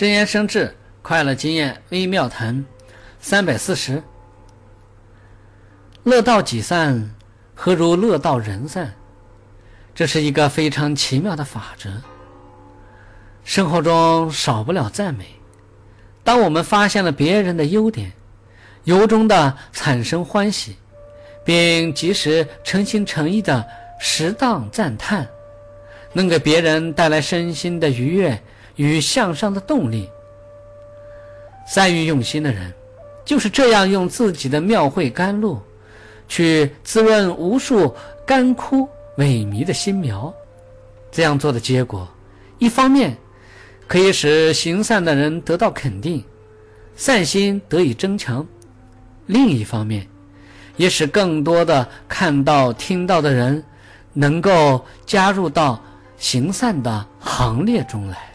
真言生智，快乐经验微妙谈，三百四十。乐道己散，何如乐道人散？这是一个非常奇妙的法则。生活中少不了赞美。当我们发现了别人的优点，由衷的产生欢喜，并及时诚心诚意的适当赞叹，能给别人带来身心的愉悦与向上的动力。善于用心的人，就是这样用自己的妙慧甘露，去滋润无数干枯萎靡的心苗。这样做的结果，一方面可以使行善的人得到肯定，善心得以增强；另一方面，也使更多的看到、听到的人能够加入到行善的行列中来。